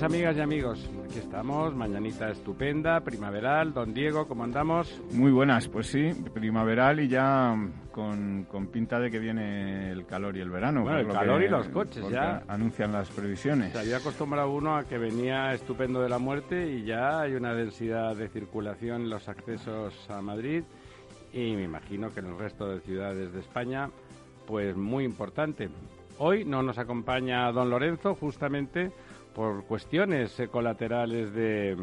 Amigas y amigos. Aquí estamos, mañanita estupenda, primaveral. Don Diego, ¿cómo andamos? Muy buenas, pues sí, primaveral y ya con, pinta de que viene el calor y el verano. Bueno, el calor y los coches ya. Anuncian las previsiones. Se había acostumbrado uno a que venía estupendo de la muerte y ya hay una densidad de circulación en los accesos a Madrid y me imagino que en el resto de ciudades de España, pues muy importante. Hoy no nos acompaña don Lorenzo, justamente por cuestiones eh, colaterales de,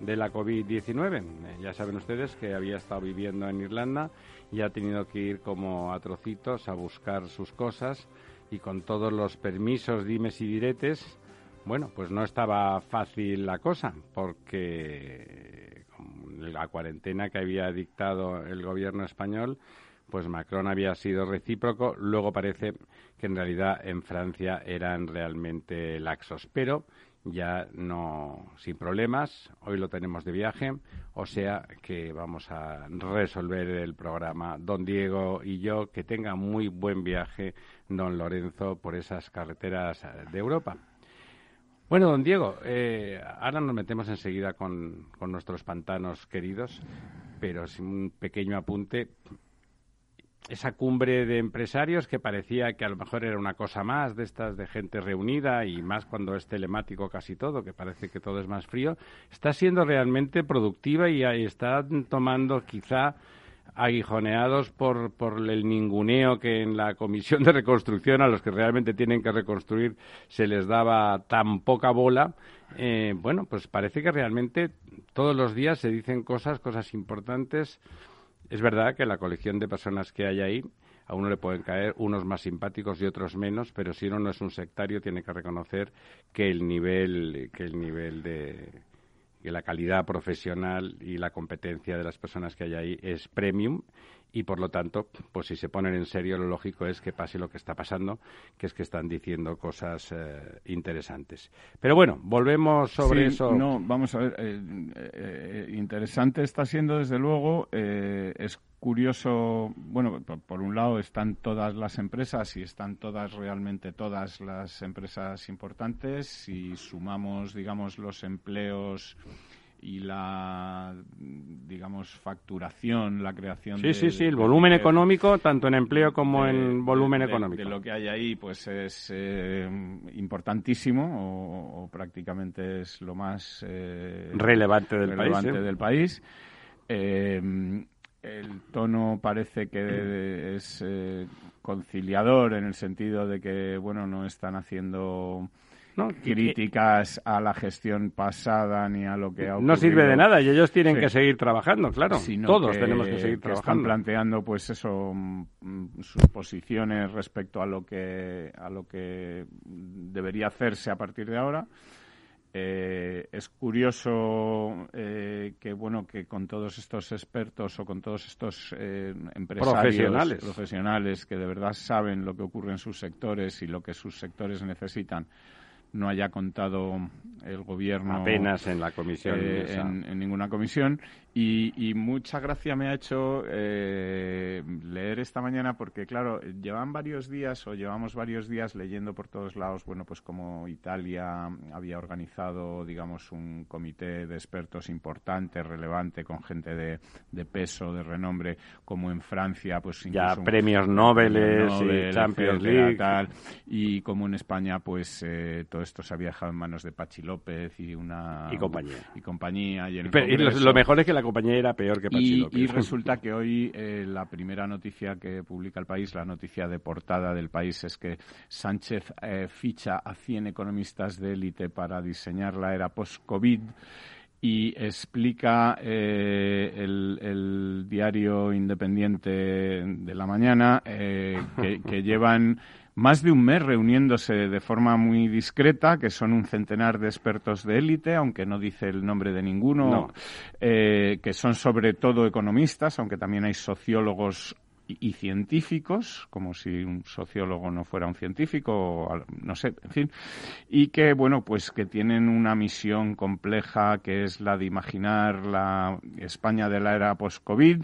de la COVID-19. Eh, ya saben ustedes que había estado viviendo en Irlanda y ha tenido que ir como a trocitos a buscar sus cosas y con todos los permisos, dimes y diretes, bueno, pues no estaba fácil la cosa porque la cuarentena que había dictado el gobierno español, pues Macron había sido recíproco, luego parece que en realidad en Francia eran realmente laxos. Pero ya no sin problemas, hoy lo tenemos de viaje, o sea que vamos a resolver el programa don Diego y yo, que tenga muy buen viaje don Lorenzo por esas carreteras de Europa. Bueno, don Diego, eh, ahora nos metemos enseguida con, con nuestros pantanos queridos, pero sin un pequeño apunte esa cumbre de empresarios que parecía que a lo mejor era una cosa más de estas de gente reunida y más cuando es telemático casi todo, que parece que todo es más frío, está siendo realmente productiva y, está tomando quizá aguijoneados por, por el ninguneo que en la comisión de reconstrucción a los que realmente tienen que reconstruir se les daba tan poca bola. Eh, bueno, pues parece que realmente todos los días se dicen cosas, cosas importantes es verdad que la colección de personas que hay ahí, a uno le pueden caer unos más simpáticos y otros menos, pero si uno no es un sectario tiene que reconocer que el nivel, que el nivel de que la calidad profesional y la competencia de las personas que hay ahí es premium y por lo tanto, pues si se ponen en serio, lo lógico es que pase lo que está pasando, que es que están diciendo cosas eh, interesantes. Pero bueno, volvemos sobre eso. No, vamos a ver, eh, eh, interesante está siendo desde luego, es curioso, bueno, por, un lado están todas las empresas y están todas realmente todas las empresas importantes, si sumamos, digamos, los empleos y la digamos facturación, la creación sí, sí, sí, el volumen económico tanto en empleo como en volumen económico. De, lo que hay ahí pues es eh, importantísimo o, prácticamente es lo más eh, relevante del país. ¿eh? Del país. el tono parece que es conciliador en el sentido de que bueno no están haciendo críticas a la gestión pasada ni a lo que ha ocurrido. No sirve de nada y ellos tienen que seguir trabajando, claro. Todos tenemos que seguir trabajando. Están planteando, pues eso, mm, sus posiciones respecto a lo que a lo que debería hacerse a partir de ahora. Eh, es curioso eh, que bueno que con todos estos expertos o con todos estos eh, empresarios profesionales que de verdad saben lo que ocurre en sus sectores y lo que sus sectores necesitan no haya contado el gobierno apenas en la comisión eh, en, ninguna comisión y, mucha gracia me ha hecho eh, leer esta mañana porque claro llevan varios días o llevamos varios días leyendo por todos lados bueno pues como Italia había organizado digamos un comité de expertos importante relevante con gente de, de peso de renombre como en Francia pues ya premios Nobel, y Champions League y como en España pues eh, todo esto se había dejado en manos de Pachi López y una... Y compañía. Y compañía. Y, lo, mejor es que la compañía era peor que Pachi y, López. Y resulta que hoy eh, la primera noticia que publica el país, la noticia de portada del país, es que Sánchez eh, ficha a 100 economistas de élite para diseñar la era post-COVID y explica eh, el, diario independiente de la mañana eh, que, llevan más de un mes reuniéndose de forma muy discreta, que son un centenar de expertos de élite, aunque no dice el nombre de ninguno, eh, que son sobre todo economistas, aunque también hay sociólogos y científicos, como si un sociólogo no fuera un científico, no sé, en fin, y que, bueno, pues que tienen una misión compleja que es la de imaginar la España de la era post-COVID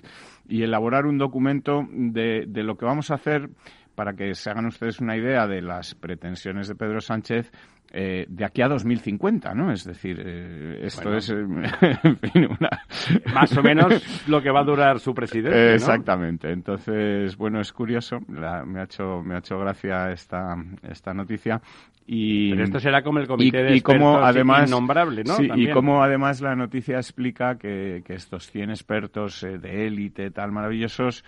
y elaborar un documento de, de lo que vamos a hacer para que se hagan ustedes una idea de las pretensiones de Pedro Sánchez eh, de aquí a 2050, ¿no? Es decir, eh, esto es, eh, en fin, una... Más o menos lo que va a durar su presidencia, Exactamente. Entonces, bueno, es curioso, me, ha hecho, me ha hecho gracia esta, esta noticia. Y, Pero esto será como el comité de como además, innombrable, ¿no? Sí, y como además la noticia explica que, que estos 100 expertos de élite tal maravillosos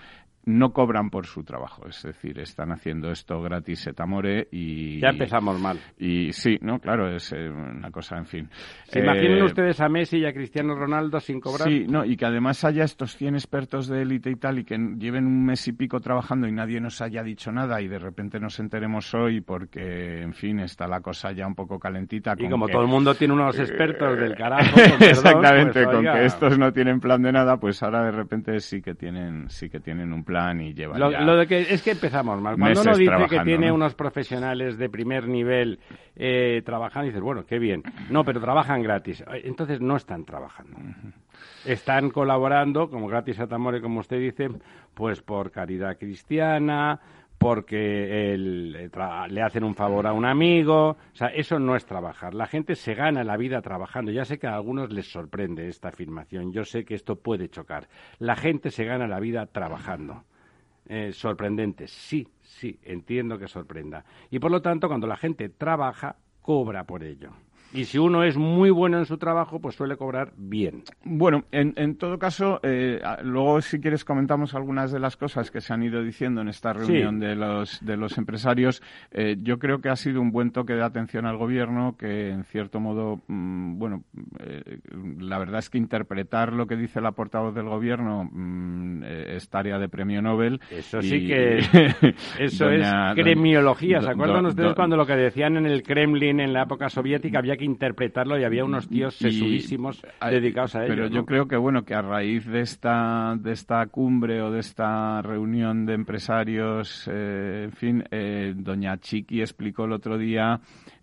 no cobran por su trabajo, es decir, están haciendo esto gratis et amore y... Ya empezamos mal. Y sí, no, claro, es eh, una cosa, en fin. ¿Se imaginen eh, ustedes a Messi y a Cristiano Ronaldo sin cobrar? Sí, no, y que además haya estos 100 expertos de élite y tal y que lleven un mes y pico trabajando y nadie nos haya dicho nada y de repente nos enteremos hoy porque, en fin, está la cosa ya un poco calentita. Y como todo el mundo tiene unos expertos del carajo. Exactamente, pues, con que estos no tienen plan de nada, pues ahora de repente sí que tienen, sí que tienen un plan y lleva lo, de que es que empezamos mal. Cuando uno dice que tiene unos profesionales de primer nivel eh, trabajando, dices, bueno, qué bien. No, pero trabajan gratis. Entonces no están trabajando. Están colaborando, como gratis a Tamore, como usted dice, pues por caridad cristiana, porque le hacen un favor a un amigo. O sea, eso no es trabajar. La gente se gana la vida trabajando. Ya sé que a algunos les sorprende esta afirmación. Yo sé que esto puede chocar. La gente se gana la vida trabajando. Eh, sorprendente. Sí, sí, entiendo que sorprenda. Y por lo tanto, cuando la gente trabaja, cobra por ello. Y si uno es muy bueno en su trabajo, pues suele cobrar bien. Bueno, en, en todo caso, eh, luego si quieres comentamos algunas de las cosas que se han ido diciendo en esta reunión de, los, de los empresarios. Eh, yo creo que ha sido un buen toque de atención al gobierno que, en cierto modo, mm, bueno, eh, la verdad es que interpretar lo que dice la portavoz del gobierno mm, es tarea de premio Nobel. Eso sí que eso es cremiología. ¿Se acuerdan ustedes cuando lo que decían en el Kremlin en la época soviética había que interpretarlo y había unos tíos sesudísimos dedicados a ello. Pero yo creo que bueno que a raíz de esta de esta cumbre o de esta reunión de empresarios, eh, en fin, eh, doña Chiqui explicó el otro día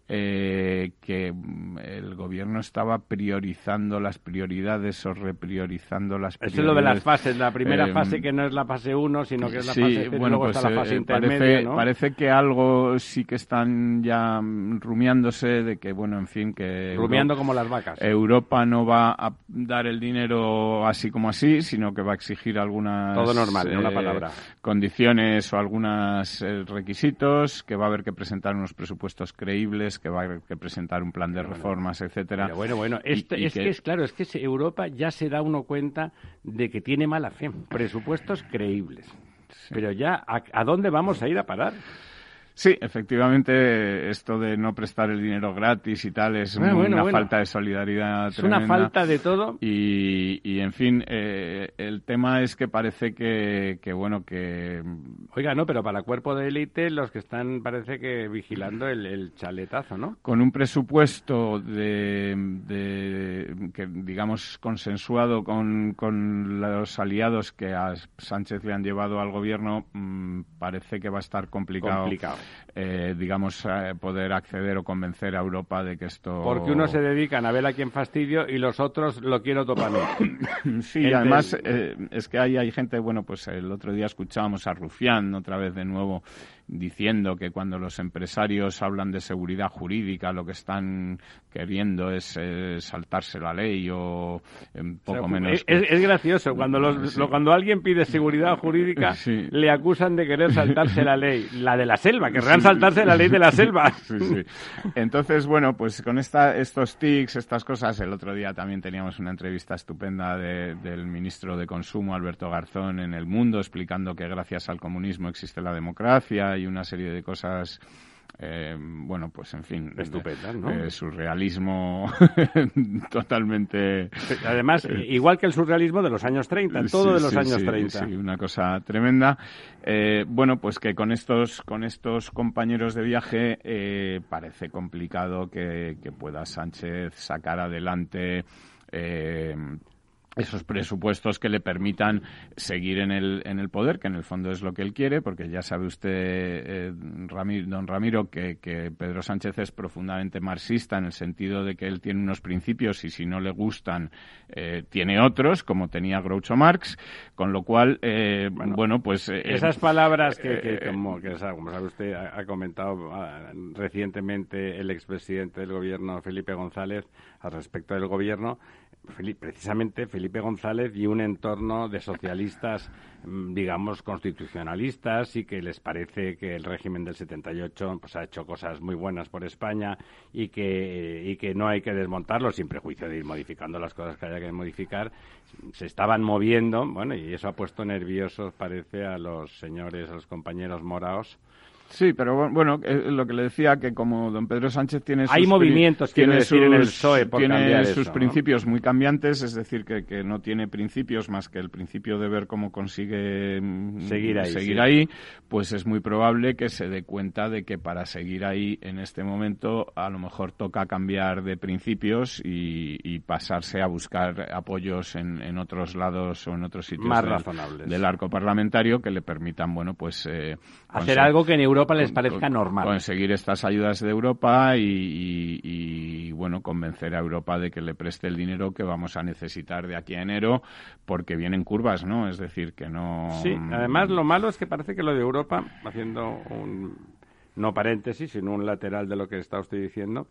eh, que mm, el gobierno estaba priorizando las prioridades o repriorizando las prioridades. Eso es lo de las fases, la primera eh, fase que no es la fase 1, sino que es la fase bueno, luego está la pues, fase eh, intermedia, parece, ¿no? parece que algo sí que están ya rumiándose de que, bueno, en fin, que... Rumiando como las vacas. Europa no va a dar el dinero así como así, sino que va a exigir algunas... Todo normal, en una palabra. Condiciones o algunos requisitos, que va a haber que presentar unos presupuestos creíbles que va a haber que presentar un plan de reformas, etcétera. bueno, bueno, es que... es claro, es que Europa ya se da uno cuenta de que tiene mala fe, presupuestos creíbles. Pero ya, ¿a, dónde vamos a ir a parar? Sí, efectivamente, esto de no prestar el dinero gratis y tal es una falta de solidaridad. Es una falta de todo. Y, y en fin, eh, el tema es que parece que, que, bueno, que. Oiga, no, pero para el cuerpo de élite, los que están, parece que vigilando el, chaletazo, ¿no? Con un presupuesto de, de que, digamos, consensuado con, con los aliados que a Sánchez le han llevado al gobierno, mm, parece que va a estar complicado. Complicado eh, digamos, eh, poder acceder o convencer a Europa de que esto... Porque unos se dedican a ver a quién fastidio y los otros lo quiero topar. sí, además eh, es que hay, hay gente, bueno, pues el otro día escuchábamos a Rufián otra vez de nuevo diciendo que cuando los empresarios hablan de seguridad jurídica lo que están queriendo es saltarse la ley o un poco menos. Es, gracioso, cuando, los, cuando alguien pide seguridad jurídica le acusan de querer saltarse la ley, la de la selva, querrán saltarse la ley de la selva. Entonces, bueno, pues con esta, estos tics, estas cosas, el otro día también teníamos una entrevista estupenda del ministro de Consumo, Alberto Garzón, en El Mundo, explicando que gracias al comunismo existe la democracia y una serie de cosas eh, bueno, pues en fin, estupenda, ¿no? Eh, surrealismo totalmente. Además, eh, igual que el surrealismo de los años 30, todo de los años 30. Sí, una cosa tremenda. bueno, pues que con estos, con estos compañeros de viaje parece complicado que, que pueda Sánchez sacar adelante esos presupuestos que le permitan seguir en el, en el poder, que en el fondo es lo que él quiere, porque ya sabe usted, eh, don Ramiro, que, Pedro Sánchez es profundamente marxista en el sentido de que él tiene unos principios y si no le gustan, eh, tiene otros, como tenía Groucho Marx, con lo cual, eh, bueno, pues... esas palabras que, como, sabe usted, ha, ha comentado ah, recientemente el expresidente del gobierno, Felipe González, al respecto del gobierno, precisamente Felipe González y un entorno de socialistas, mm, digamos, constitucionalistas y que les parece que el régimen del 78 pues, ha hecho cosas muy buenas por España y que, no hay que desmontarlo sin prejuicio de ir modificando las cosas que haya que modificar. Se estaban moviendo, bueno, y eso ha puesto nerviosos, parece, a los señores, a los compañeros moraos Sí, pero bueno, eh, lo que le decía que como don Pedro Sánchez tiene hay movimientos tiene decir en el PSOE por tiene sus principios muy cambiantes, es decir que, que, no tiene principios más que el principio de ver cómo consigue mm, seguir ahí, seguir ahí, pues es muy probable que se dé cuenta de que para seguir ahí en este momento a lo mejor toca cambiar de principios y, y pasarse a buscar apoyos en, en, otros lados o en otros sitios más del, razonables. del arco parlamentario que le permitan, bueno, pues eh, hacer algo que en Europa les parezca normal. Conseguir estas ayudas de Europa y, bueno, convencer a Europa de que le preste el dinero que vamos a necesitar de aquí a enero, porque vienen curvas, ¿no? Es decir, que no. Sí, además lo malo es que parece que lo de Europa, haciendo un no paréntesis, sino un lateral de lo que está usted diciendo,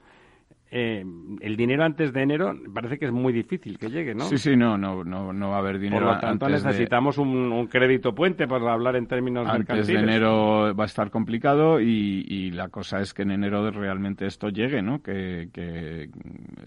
eh, el dinero antes de enero parece que es muy difícil que llegue, ¿no? Sí, sí, no, no, no, no va a haber dinero. Por lo tanto, necesitamos un, crédito puente para hablar en términos antes de enero va a estar complicado y, la cosa es que en enero realmente esto llegue, ¿no? Que,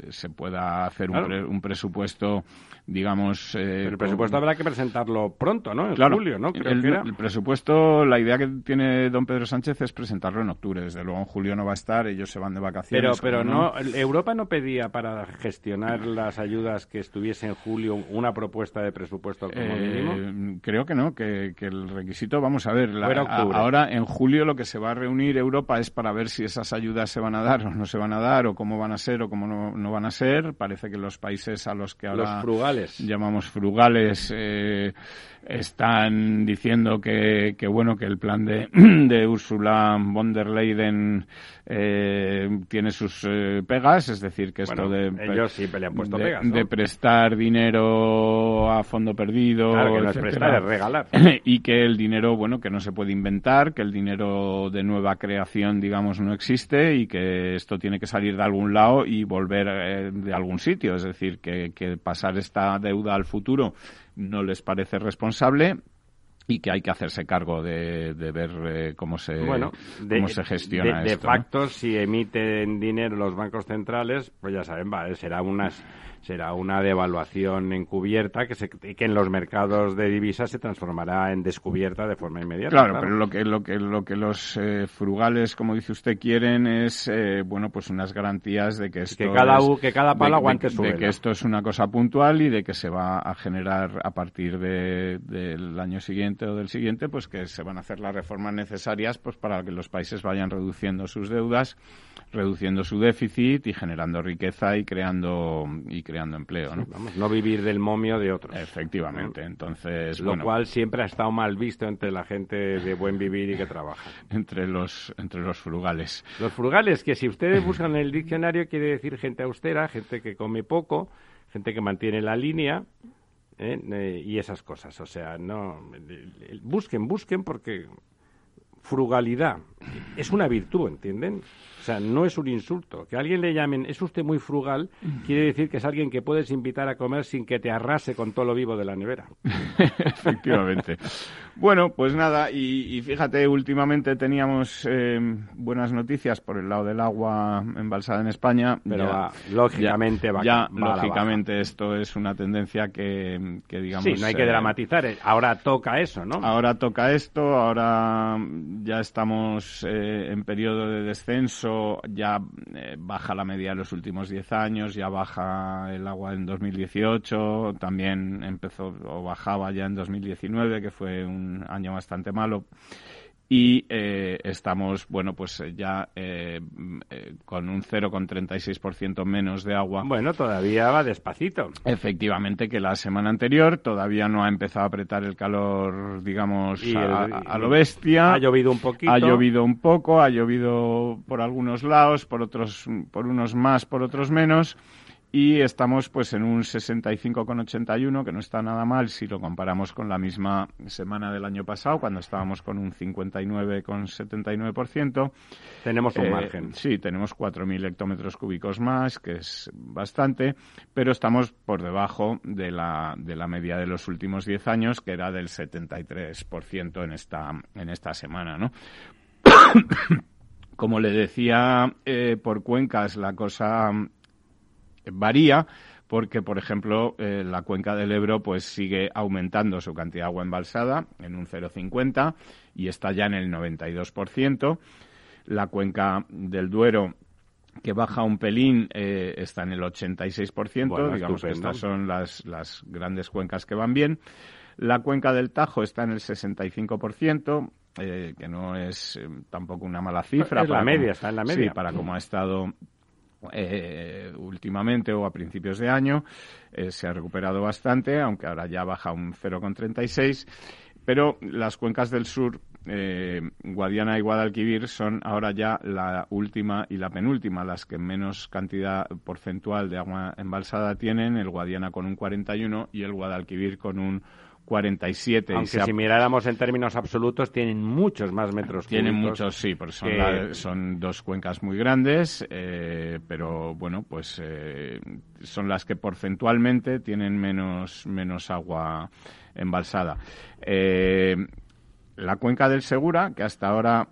se pueda hacer un, presupuesto, digamos. Eh, el presupuesto habrá que presentarlo pronto, ¿no? En julio, ¿no? Creo el, que era. el presupuesto, la idea que tiene don Pedro Sánchez es presentarlo en octubre. Desde luego en julio no va a estar, ellos se van de vacaciones. Pero, pero no Europa no pedía para gestionar las ayudas que estuviese en julio una propuesta de presupuesto como eh. Creo que no, que, el requisito, vamos a ver, ahora en julio lo que se va a reunir Europa es para ver si esas ayudas se van a dar o no se van a dar, o cómo van a ser o cómo no, van a ser. Parece que los países a los que ahora los frugales. llamamos frugales eh, están diciendo que, que, bueno que el plan de, de Ursula von der Leyen eh, tiene sus eh, pegas, es decir, que esto de, ellos sí puesto de, pegas, de prestar dinero a fondo perdido, claro, que es prestar, es regalar. y que el dinero, bueno, que no se puede inventar, que el dinero de nueva creación, digamos, no existe y que esto tiene que salir de algún lado y volver eh, de algún sitio, es decir, que, que pasar esta deuda al futuro no les parece responsable y que hay que hacerse cargo de, de ver eh, cómo se bueno, cómo se gestiona de, de facto si emiten dinero los bancos centrales pues ya saben va, será unas será una devaluación encubierta que, se, que en los mercados de divisas se transformará en descubierta de forma inmediata. Claro, pero lo que, lo que, lo que los eh, frugales, como dice usted, quieren es, eh, bueno, pues unas garantías de que esto que cada, que cada palo aguante su de que esto es una cosa puntual y de que se va a generar a partir de, del año siguiente o del siguiente, pues que se van a hacer las reformas necesarias pues para que los países vayan reduciendo sus deudas, reduciendo su déficit y generando riqueza y creando y creando empleo, ¿no? vamos, no vivir del momio de otros. Efectivamente, entonces... Lo cual siempre ha estado mal visto entre la gente de buen vivir y que trabaja. entre los, entre los frugales. Los frugales, que si ustedes buscan en el diccionario quiere decir gente austera, gente que come poco, gente que mantiene la línea, ¿eh? Eh, y esas cosas. O sea, no busquen, busquen porque frugalidad es una virtud, ¿entienden? O sea, no es un insulto. Que a alguien le llamen, es usted muy frugal, quiere decir que es alguien que puedes invitar a comer sin que te arrase con todo lo vivo de la nevera. Efectivamente. bueno, pues nada, y, fíjate, últimamente teníamos eh, buenas noticias por el lado del agua embalsada en España. Pero lógicamente va, ya, lógicamente esto es una tendencia que, digamos... Sí, no hay que eh, dramatizar. Eh, ahora toca eso, ¿no? Ahora toca esto, ahora ya estamos en periodo de descenso ya eh, baja la media de los últimos 10 años, ya baja el agua en 2018, también empezó o bajaba ya en 2019, que fue un año bastante malo y eh, estamos, bueno, pues eh, ya eh, con un 0,36% menos de agua. Bueno, todavía va despacito. Efectivamente, que la semana anterior todavía no ha empezado a apretar el calor, digamos, a, lo bestia. Ha llovido un poquito. Ha llovido un poco, ha llovido por algunos lados, por otros, por unos más, por otros menos y estamos pues en un 65,81 que no está nada mal si lo comparamos con la misma semana del año pasado cuando estábamos con un 59,79%. Tenemos un eh, margen. Sí, tenemos 4.000 hectómetros cúbicos más, que es bastante, pero estamos por debajo de la, de la media de los últimos 10 años, que era del 73% en esta, en esta semana, ¿no? Como le decía, eh, por cuencas la cosa varía porque, por ejemplo, eh, la cuenca del Ebro pues sigue aumentando su cantidad de agua embalsada en un 0,50 y está ya en el 92%. La cuenca del Duero que baja un pelín eh, está en el 86%, digamos que estas son las, las grandes cuencas que van bien. La cuenca del Tajo está en el 65%, eh, que no es tampoco una mala cifra. Es la media, está en la media. Sí, para como ha estado eh, últimamente o a principios de año. Eh, se ha recuperado bastante, aunque ahora ya baja un 0,36. Pero las cuencas del sur, eh, Guadiana y Guadalquivir, son ahora ya la última y la penúltima, las que menos cantidad porcentual de agua embalsada tienen, el Guadiana con un 41 y el Guadalquivir con un 47. Aunque si miráramos en términos absolutos, tienen muchos más metros Tienen muchos, sí, porque son, son dos cuencas muy grandes, eh, pero bueno, pues eh, son las que porcentualmente tienen menos, menos agua embalsada. Eh, la cuenca del Segura, que hasta ahora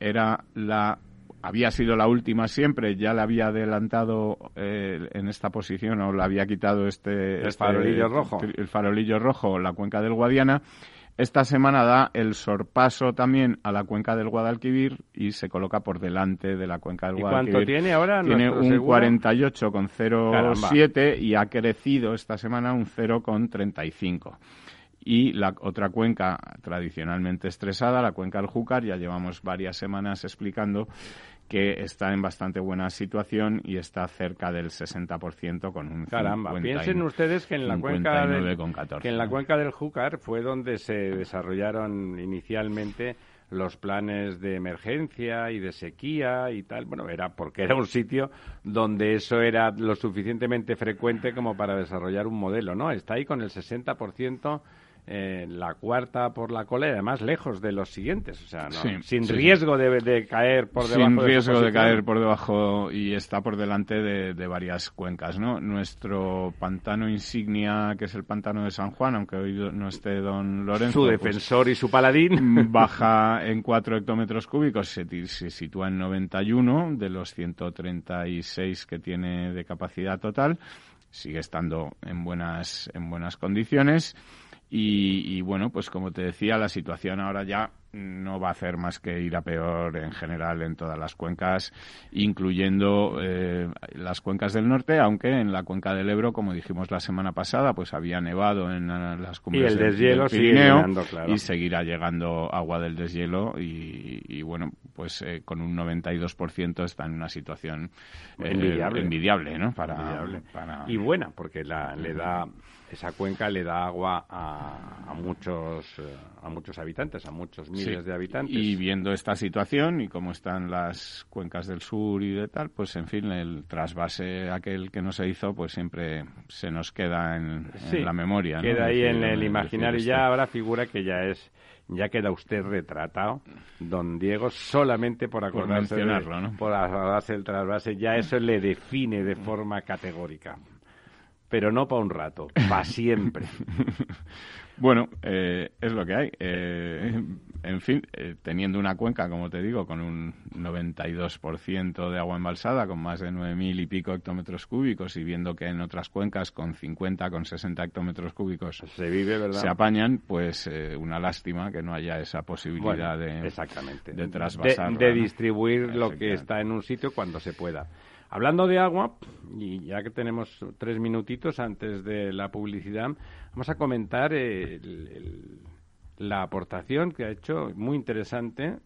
era la había sido la última siempre, ya le había adelantado eh, en esta posición o le había quitado este, el este farolillo rojo, el farolillo rojo, la cuenca del Guadiana. Esta semana da el sorpaso también a la cuenca del Guadalquivir y se coloca por delante de la cuenca del ¿Y Guadalquivir. ¿Cuánto tiene ahora? Tiene un 48,07 y ha crecido esta semana un 0,35 y la otra cuenca tradicionalmente estresada, la cuenca del Júcar, ya llevamos varias semanas explicando que está en bastante buena situación y está cerca del 60% con un Caramba, piensen ustedes que en la cuenca del, que en la cuenca del Júcar fue donde se desarrollaron inicialmente los planes de emergencia y de sequía y tal. Bueno, era porque era un sitio donde eso era lo suficientemente frecuente como para desarrollar un modelo, ¿no? Está ahí con el 60% eh, la cuarta por la cola y además lejos de los siguientes, o sea, sin riesgo De, caer por debajo. Sin riesgo de, caer por debajo y está por delante de, varias cuencas, ¿no? Nuestro pantano insignia, que es el pantano de San Juan, aunque hoy no esté don Lorenzo. Su pues, defensor y su paladín. Baja en 4 hectómetros cúbicos, se, se sitúa en 91 de los 136 que tiene de capacidad total. Sigue estando en buenas, en buenas condiciones y, bueno, pues como te decía, la situación ahora ya no va a hacer más que ir a peor en general en todas las cuencas, incluyendo eh, las cuencas del norte, aunque en la cuenca del Ebro, como dijimos la semana pasada, pues había nevado en las cumbres del, Pirineo y seguirá llegando agua del deshielo y, bueno, pues eh, con un 92% está en una situación eh, envidiable. ¿no? Para, Y buena, porque la, le da esa cuenca le da agua a, muchos eh, a muchos habitantes, a muchos miles de habitantes. Y viendo esta situación y cómo están las cuencas del sur y de tal, pues en fin, el trasvase aquel que no se hizo, pues siempre se nos queda en, la memoria. Queda ahí en el imaginario y ya ahora figura que ya es ya queda usted retratado, don Diego, solamente por acordarse, por ¿no? por acordarse del trasvase, ya eso le define de forma categórica. Pero no para un rato, para siempre. Bueno, eh, es lo que hay. Eh, en fin, eh, teniendo una cuenca, como te digo, con un 92% de agua embalsada, con más de 9.000 y pico hectómetros cúbicos, y viendo que en otras cuencas con 50, con 60 hectómetros cúbicos se vive, ¿verdad? Se apañan, pues una lástima que no haya esa posibilidad de, exactamente. de trasvasar. De, distribuir lo que está en un sitio cuando se pueda. Hablando de agua, y ya que tenemos tres minutitos antes de la publicidad, vamos a comentar la aportación que ha hecho, muy interesante,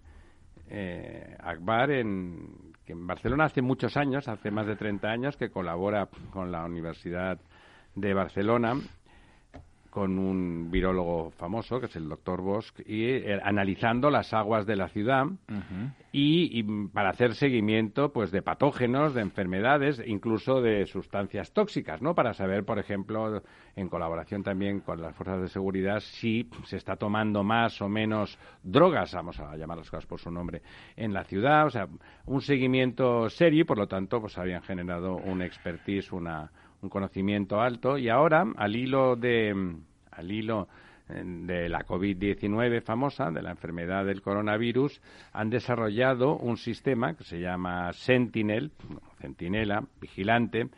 eh, Akbar, en, que en Barcelona hace muchos años, hace más de 30 años, que colabora con la Universidad de Barcelona con un virólogo famoso, que es el doctor Bosch, y eh, analizando las aguas de la ciudad y, para hacer seguimiento pues de patógenos, de enfermedades, incluso de sustancias tóxicas, ¿no? Para saber, por ejemplo, en colaboración también con las fuerzas de seguridad, si se está tomando más o menos drogas, vamos a llamar las cosas por su nombre, en la ciudad, o sea, un seguimiento serio y, por lo tanto, pues habían generado un expertise, una un conocimiento alto. Y ahora al hilo de al hilo eh, de la COVID-19 famosa, de la enfermedad del coronavirus, han desarrollado un sistema que se llama Sentinel, Centinela, vigilante,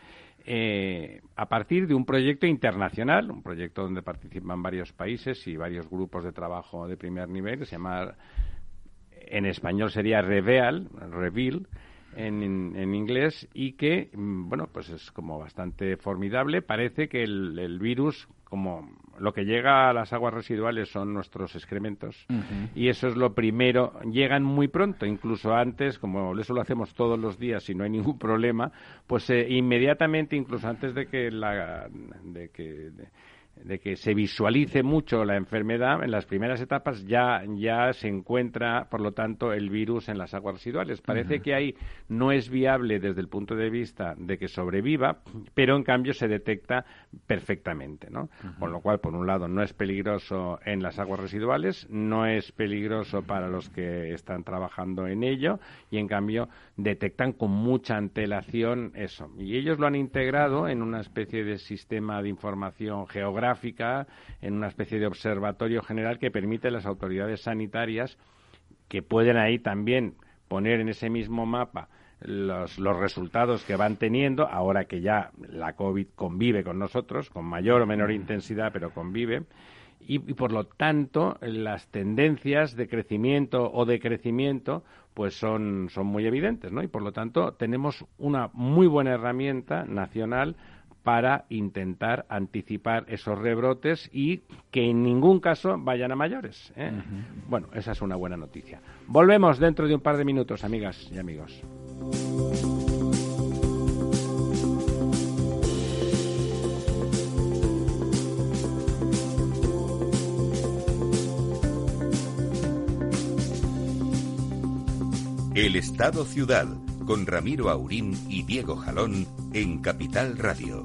eh, a partir de un proyecto internacional, un proyecto donde participan varios países y varios grupos de trabajo de primer nivel, se llama, en español sería Reveal, Reveal, en, inglés y que, mm, bueno, pues es como bastante formidable. Parece que el, virus, como lo que llega a las aguas residuales son nuestros excrementos y eso es lo primero. Llegan muy pronto, incluso antes, como eso lo hacemos todos los días y no hay ningún problema, pues eh, inmediatamente, incluso antes de que la, de que de que se visualice mucho la enfermedad, en las primeras etapas ya, ya se encuentra, por lo tanto, el virus en las aguas residuales. Parece que ahí no es viable desde el punto de vista de que sobreviva, pero en cambio se detecta perfectamente, ¿no? Con lo cual, por un lado, no es peligroso en las aguas residuales, no es peligroso para los que están trabajando en ello y, en cambio, detectan con mucha antelación eso. Y ellos lo han integrado en una especie de sistema de información geográfica en una especie de observatorio general que permite a las autoridades sanitarias que pueden ahí también poner en ese mismo mapa los, los, resultados que van teniendo, ahora que ya la COVID convive con nosotros, con mayor o menor intensidad, pero convive, y, y, por lo tanto las tendencias de crecimiento o decrecimiento pues son, son muy evidentes, ¿no? Y por lo tanto tenemos una muy buena herramienta nacional para intentar anticipar esos rebrotes y que en ningún caso vayan a mayores. ¿eh? Bueno, esa es una buena noticia. Volvemos dentro de un par de minutos, amigas y amigos. El Estado Ciudad con Ramiro Aurín y Diego Jalón en Capital Radio.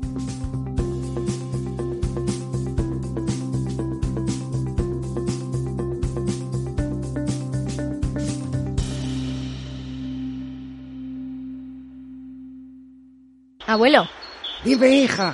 Abuelo. Dime, hija.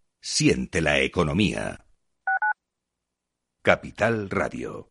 Siente la economía. Capital Radio.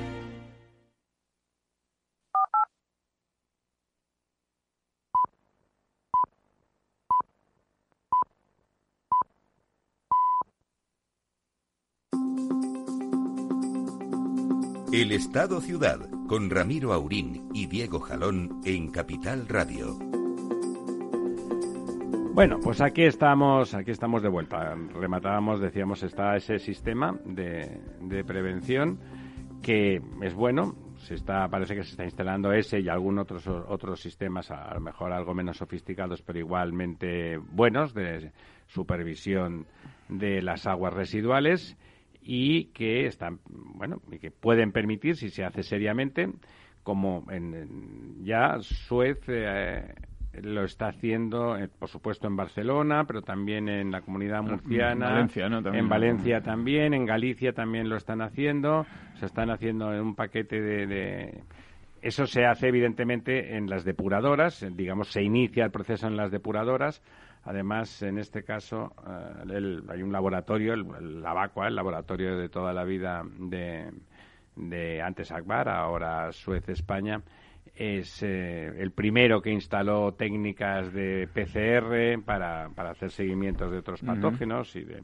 El Estado Ciudad con Ramiro Aurín y Diego Jalón en Capital Radio. Bueno, pues aquí estamos, aquí estamos de vuelta. Rematábamos, decíamos, está ese sistema de, prevención que es bueno. Se está, parece que se está instalando ese y algunos otros otros sistemas, a lo mejor algo menos sofisticados, pero igualmente buenos de supervisión de las aguas residuales y que están, bueno, y que pueden permitir, si se hace seriamente, como en, ya Suez eh, lo está haciendo, eh, por supuesto, en Barcelona, pero también en la comunidad murciana. En Valencia, en Valencia también, en Galicia también lo están haciendo. Se están haciendo en un paquete de, Eso se hace, evidentemente, en las depuradoras. Digamos, se inicia el proceso en las depuradoras Además, en este caso, eh, hay un laboratorio, el, el el laboratorio de toda la vida de, de antes Akbar, ahora Suez España, es eh, el primero que instaló técnicas de PCR para, para hacer seguimientos de otros patógenos y de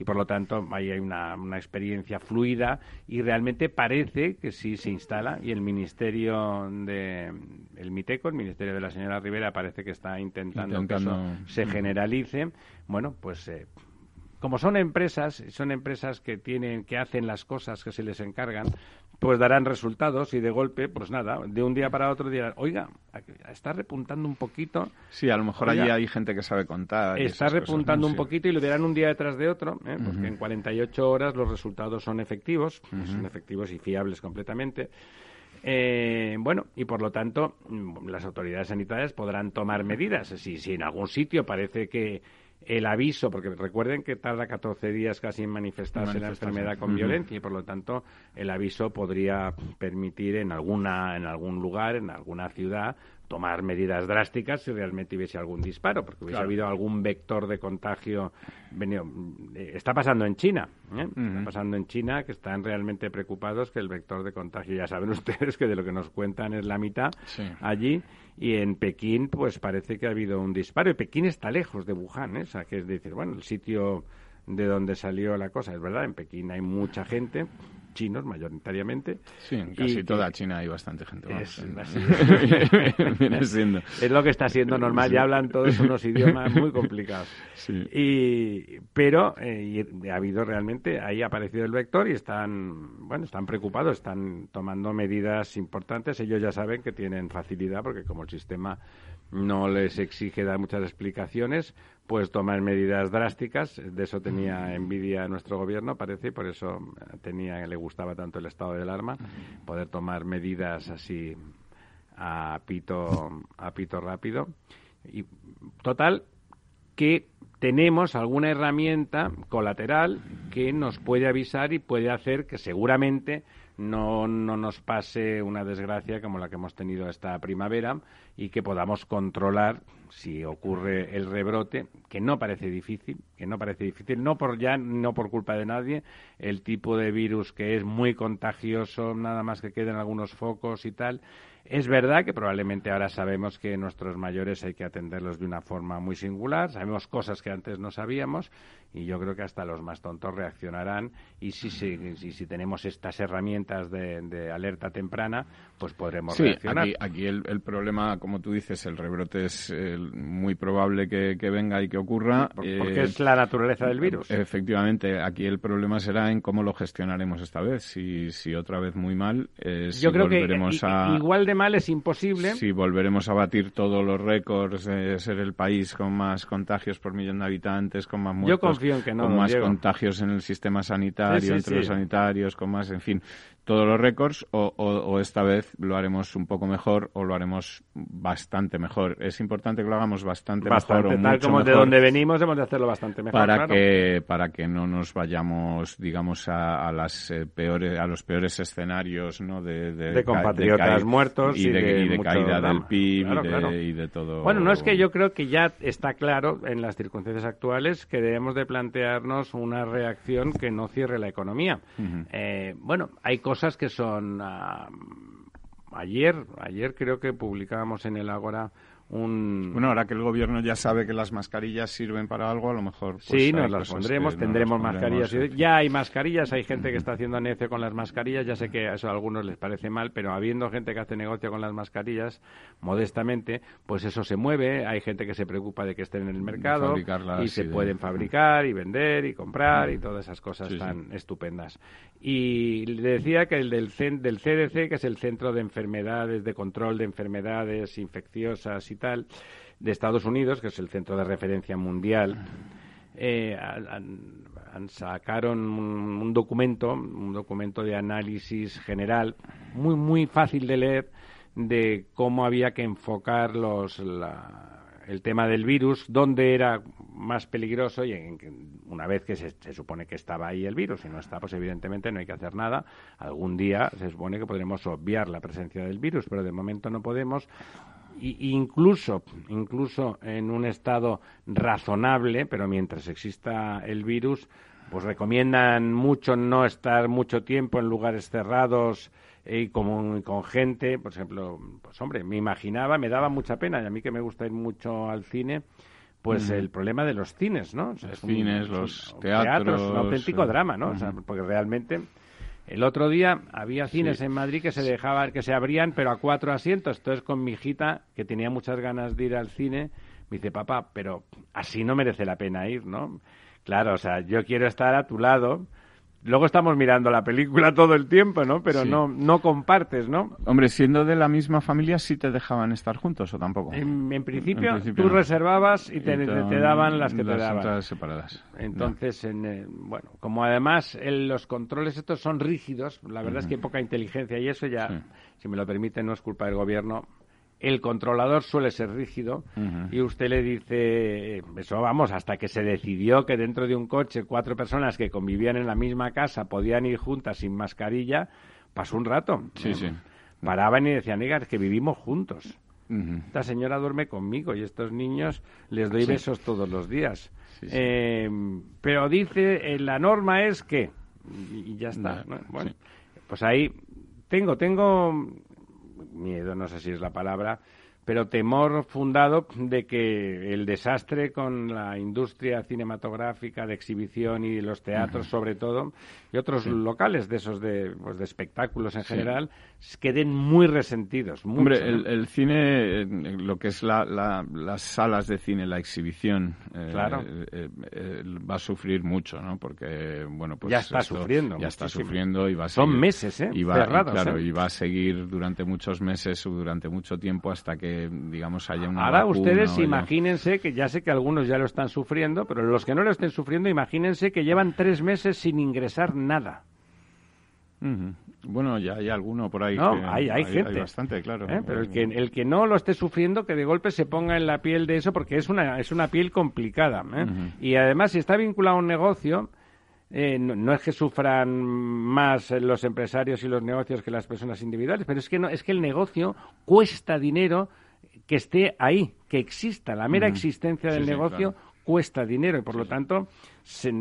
y por lo tanto ahí hay una, una, experiencia fluida y realmente parece que sí se instala y el ministerio de el MITECO, el ministerio de la señora Rivera parece que está intentando, que eso se generalice. Bueno, pues eh, como son empresas, son empresas que tienen, que hacen las cosas que se les encargan, pues darán resultados y de golpe, pues nada, de un día para otro dirán, oiga, está repuntando un poquito. Sí, a lo mejor allí hay gente que sabe contar. Está repuntando un poquito y lo dirán un día detrás de otro, ¿eh? porque en 48 horas los resultados son efectivos, son efectivos y fiables completamente. Eh, bueno, y por lo tanto, mm, las autoridades sanitarias podrán tomar medidas. Si, si en algún sitio parece que el aviso, porque recuerden que tarda 14 días casi en manifestarse la enfermedad con violencia y por lo tanto el aviso podría permitir en alguna en algún lugar, en alguna ciudad tomar medidas drásticas si realmente hubiese algún disparo, porque hubiese habido algún vector de contagio. Venido, eh, está pasando en China, ¿eh? está pasando en China que están realmente preocupados que el vector de contagio, ya saben ustedes que de lo que nos cuentan es la mitad allí, y en Pekín pues parece que ha habido un disparo, y Pekín está lejos de Wuhan, ¿eh? o sea que es decir, bueno, el sitio de donde salió la cosa, es verdad, en Pekín hay mucha gente, chinos mayoritariamente. Sí, en casi toda China hay bastante gente. Es, es lo que está siendo normal, ya hablan todos unos idiomas muy complicados. Y, pero eh, ha habido realmente, ahí ha aparecido el vector y están, bueno, están preocupados, están tomando medidas importantes. Ellos ya saben que tienen facilidad porque como el sistema no les exige dar muchas explicaciones, pues tomar medidas drásticas. De eso tenía envidia nuestro gobierno, parece, y por eso tenía, le gustaba tanto el estado de alarma, poder tomar medidas así a pito, a pito rápido. Y total, que tenemos alguna herramienta colateral que nos puede avisar y puede hacer que seguramente no, no nos pase una desgracia como la que hemos tenido esta primavera y que podamos controlar si ocurre el rebrote, que no parece difícil, que no parece difícil, no por ya, no por culpa de nadie, el tipo de virus que es muy contagioso, nada más que queden algunos focos y tal, es verdad que probablemente ahora sabemos que nuestros mayores hay que atenderlos de una forma muy singular, sabemos cosas que antes no sabíamos y yo creo que hasta los más tontos reaccionarán y si, si, si, tenemos estas herramientas de, alerta temprana, pues podremos sí, reaccionar. Aquí, aquí el, problema, como tú dices, el rebrote es muy probable que, venga y que ocurra. porque es la naturaleza del virus. Efectivamente, aquí el problema será en cómo lo gestionaremos esta vez. Si, si otra vez muy mal, eh, yo creo que igual de mal es imposible. Si volveremos a batir todos los récords de ser el país con más contagios por millón de habitantes, con más muertos, con más contagios en el sistema sanitario, entre los sanitarios, con más, en fin, todos los récords o, esta vez lo haremos un poco mejor o lo haremos bastante mejor. Es importante que lo hagamos bastante, mejor o tal como de donde venimos hemos de hacerlo bastante mejor para que para que no nos vayamos digamos a, las eh, peores a los peores escenarios no de, de, compatriotas muertos y, de, caída del PIB y, de, todo bueno no es que yo creo que ya está claro en las circunstancias actuales que debemos de plantearnos una reacción que no cierre la economía. Eh, bueno hay cosas que son... Ah, ayer, ayer creo que publicábamos en el Ágora bueno, ahora que el gobierno ya sabe que las mascarillas sirven para algo, a lo mejor... Pues, sí, nos las pondremos, tendremos mascarillas. Ya hay mascarillas, hay gente que está haciendo negocio con las mascarillas, ya sé que eso a algunos les parece mal, pero habiendo gente que hace negocio con las mascarillas, modestamente, pues eso se mueve, hay gente que se preocupa de que estén en el mercado y se pueden fabricar y vender y comprar y todas esas cosas tan estupendas. Y le decía que el del, del CDC, que es el Centro de Enfermedades, de Control de Enfermedades Infecciosas y de Estados Unidos, que es el centro de referencia mundial, eh, sacaron un, documento, un documento de análisis general, muy, muy fácil de leer, de cómo había que enfocar los, el tema del virus, dónde era más peligroso y en, una vez que se, se, supone que estaba ahí el virus y no está, pues evidentemente no hay que hacer nada. Algún día se supone que podremos obviar la presencia del virus, pero de momento no podemos incluso, incluso en un estado razonable, pero mientras exista el virus, pues recomiendan mucho no estar mucho tiempo en lugares cerrados y con, con gente, por ejemplo, pues hombre, me imaginaba, me daba mucha pena, y a mí que me gusta ir mucho al cine, pues el problema de los cines, ¿no? los cines, los teatros, un auténtico drama, ¿no? porque realmente el otro día había cines en Madrid que se dejaban, que se abrían, pero a cuatro asientos. Entonces con mi hijita, que tenía muchas ganas de ir al cine, me dice, papá, pero así no merece la pena ir, ¿no? Claro, o sea, yo quiero estar a tu lado, Luego estamos mirando la película todo el tiempo, ¿no? Pero no, no compartes, ¿no? Hombre, siendo de la misma familia, ¿sí te dejaban estar juntos o tampoco? En, principio, tú reservabas y te, daban las que te daban. separadas. Entonces, en, eh, bueno, como además los controles estos son rígidos, la verdad es que hay poca inteligencia y eso ya, si me lo permite, no es culpa del gobierno, el controlador suele ser rígido y usted le dice, eso vamos, hasta que se decidió que dentro de un coche cuatro personas que convivían en la misma casa podían ir juntas sin mascarilla, pasó un rato. Sí, sí. Paraban y decían, es que vivimos juntos. Esta señora duerme conmigo y estos niños les doy besos todos los días. Eh, pero dice, eh, la norma es que... Y ya está. Bueno, pues ahí tengo, tengo miedo, no sé si es la palabra, pero temor fundado de que el desastre con la industria cinematográfica de exhibición y los teatros sobre todo y otros locales de esos de, pues, de espectáculos en general queden muy resentidos. Hombre, el, cine, lo que es la, las salas de cine, la exhibición, eh, eh, eh, va a sufrir mucho, ¿no? Porque, bueno, pues... Ya está sufriendo. Ya está sufriendo y va a seguir... Son meses, ¿eh? Y va, claro, y va a seguir durante muchos meses o durante mucho tiempo hasta que, digamos, haya una Ahora ustedes imagínense, que ya sé que algunos ya lo están sufriendo, pero los que no lo estén sufriendo, imagínense que llevan tres meses sin ingresar nada. Bueno, ya hay alguno por ahí. No, hay, hay, gente. bastante, claro. ¿Eh? Pero el que, el que no lo esté sufriendo, que de golpe se ponga en la piel de eso, porque es una, es una piel complicada. ¿eh? Y además, si está vinculado a un negocio, eh, no, es que sufran más los empresarios y los negocios que las personas individuales, pero es que, no, es que el negocio cuesta dinero que esté ahí, que exista. La mera existencia del negocio cuesta dinero y por lo tanto,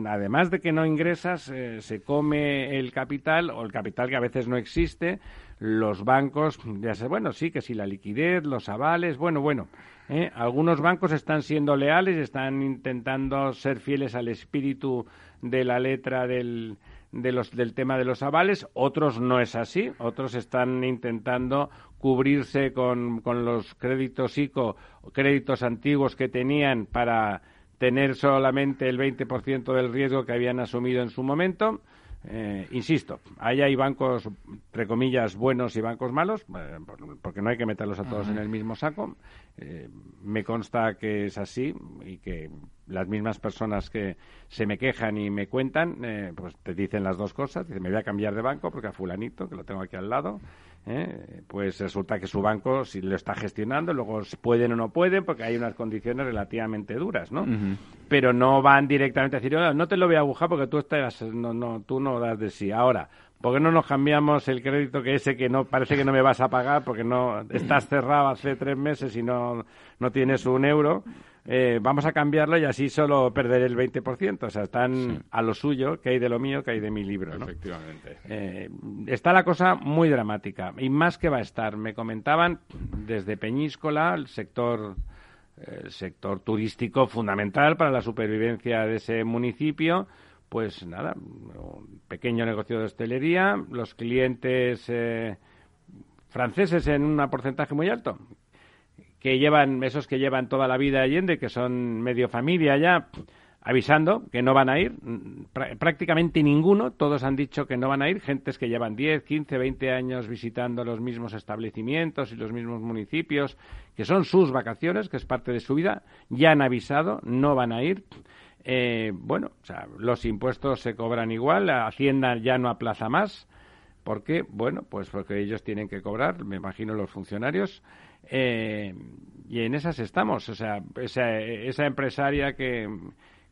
además de que no ingresas, eh, se come el capital o el capital que a veces no existe, los bancos, ya sé, bueno, sí, que si la liquidez, los avales, bueno, bueno, ¿eh? Algunos bancos están siendo leales, están intentando ser fieles al espíritu de la letra del, de los, del tema de los avales, otros no es así, otros están intentando cubrirse con, con los créditos ICO, créditos antiguos que tenían para tener solamente el 20% del riesgo que habían asumido en su momento. Eh, insisto, ahí hay bancos, entre comillas, buenos y bancos malos, eh, porque no hay que meterlos a todos en el mismo saco. Eh, me consta que es así y que las mismas personas que se me quejan y me cuentan, pues te dicen las dos cosas. Dicen, me voy a cambiar de banco porque a fulanito, que lo tengo aquí al lado, ¿eh? pues resulta que su banco si lo está gestionando, luego pueden o no pueden, porque hay unas condiciones relativamente duras, ¿no? Pero no van directamente a decir, no te lo voy a agujar porque tú estás, no, no, tú no das de sí. Ahora, ¿por qué no nos cambiamos el crédito que ese que no parece que no me vas a pagar porque no estás cerrado hace tres meses y no, no tienes un euro? Eh, vamos a cambiarlo y así solo perderé el 20%. O sea, están a lo suyo, que hay de lo mío, que hay de mi libro. ¿no? Efectivamente. Eh, está la cosa muy dramática. Y más que va a estar. Me comentaban desde Peñíscola, el sector, el sector turístico fundamental para la supervivencia de ese municipio. Pues nada, un pequeño negocio de hostelería, los clientes eh, franceses en un porcentaje muy alto, que llevan, esos que llevan toda la vida Allende, que son medio familia ya, avisando que no van a ir. prácticamente ninguno, todos han dicho que no van a ir. Gentes que llevan 10, 15, 20 años visitando los mismos establecimientos y los mismos municipios, que son sus vacaciones, que es parte de su vida, ya han avisado, no van a ir. Eh, bueno, o sea, los impuestos se cobran igual, la Hacienda ya no aplaza más. ¿Por qué? Bueno, pues porque ellos tienen que cobrar, me imagino los funcionarios. Eh, y en esas estamos. O sea, esa, esa empresaria que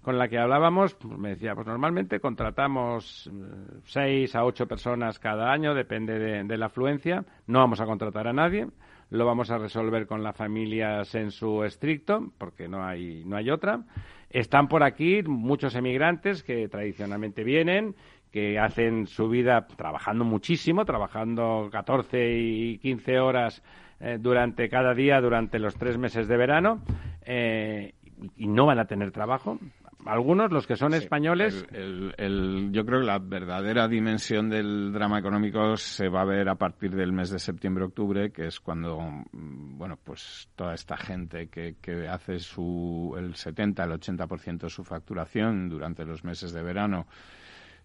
con la que hablábamos pues me decía, pues normalmente contratamos eh, seis a ocho personas cada año, depende de, la afluencia. No vamos a contratar a nadie, lo vamos a resolver con la familia en su estricto, porque no hay, no hay otra. Están por aquí muchos emigrantes que tradicionalmente vienen, que hacen su vida trabajando muchísimo, trabajando 14 y 15 horas eh, durante cada día durante los tres meses de verano eh, y no van a tener trabajo. Algunos, los que son españoles. yo creo que la verdadera dimensión del drama económico se va a ver a partir del mes de septiembre-octubre, que es cuando, mm, bueno, pues toda esta gente que, que hace su, el 70, el 80% de su facturación durante los meses de verano,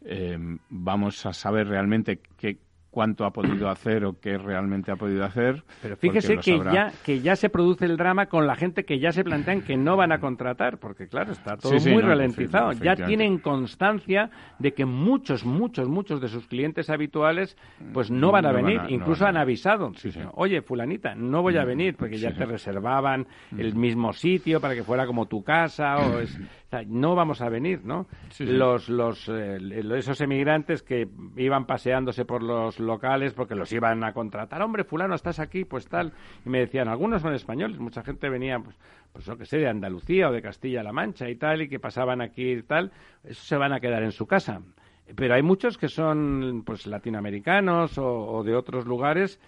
eh, vamos a saber realmente qué cuánto ha podido hacer o qué realmente ha podido hacer. Pero fíjese que ya, que ya se produce el drama con la gente que ya se plantean que no van a contratar, porque claro, está todo muy ralentizado. ya tienen constancia de que muchos, muchos, muchos de sus clientes habituales pues no van a venir, incluso han avisado. Oye, fulanita, no voy a mm, venir porque ya te reservaban el mismo sitio para que fuera como tu casa o es, no vamos a venir, ¿no? Los, los, eh, esos emigrantes que iban paseándose por los locales porque los iban a contratar. Hombre, fulano, estás aquí, pues tal. Y me decían, algunos son españoles, mucha gente venía, pues, pues lo que sé, de Andalucía o de Castilla-La Mancha y tal, y que pasaban aquí y tal. Eso se van a quedar en su casa. Pero hay muchos que son, pues, latinoamericanos o, de otros lugares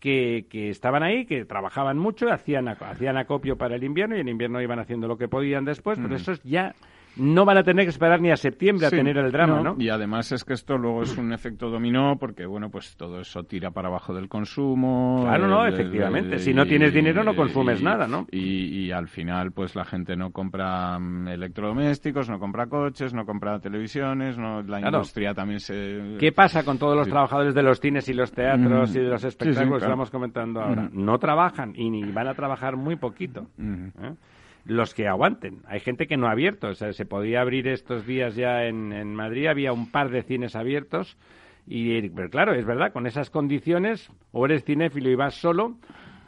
que, que, estaban ahí, que trabajaban mucho, hacían, hacían acopio para el invierno y en invierno iban haciendo lo que podían después, pero eso ya no van a tener que esperar ni a septiembre a tener el drama, no, Y además es que esto luego es un efecto dominó porque, bueno, pues todo eso tira para abajo del consumo. Claro, no, efectivamente. si no tienes dinero no consumes nada, ¿no? Y, al final, pues la gente no compra mm, electrodomésticos, no compra coches, no compra televisiones, no, la industria también se... ¿Qué pasa con todos los trabajadores de los cines y los teatros y de los espectáculos que estamos comentando ahora? No trabajan y ni van a trabajar muy poquito los que aguanten. Hay gente que no ha abierto. O sea, se podía abrir estos días ya en, en Madrid. Había un par de cines abiertos. Y, pero claro, es verdad, con esas condiciones, o eres cinéfilo y vas solo,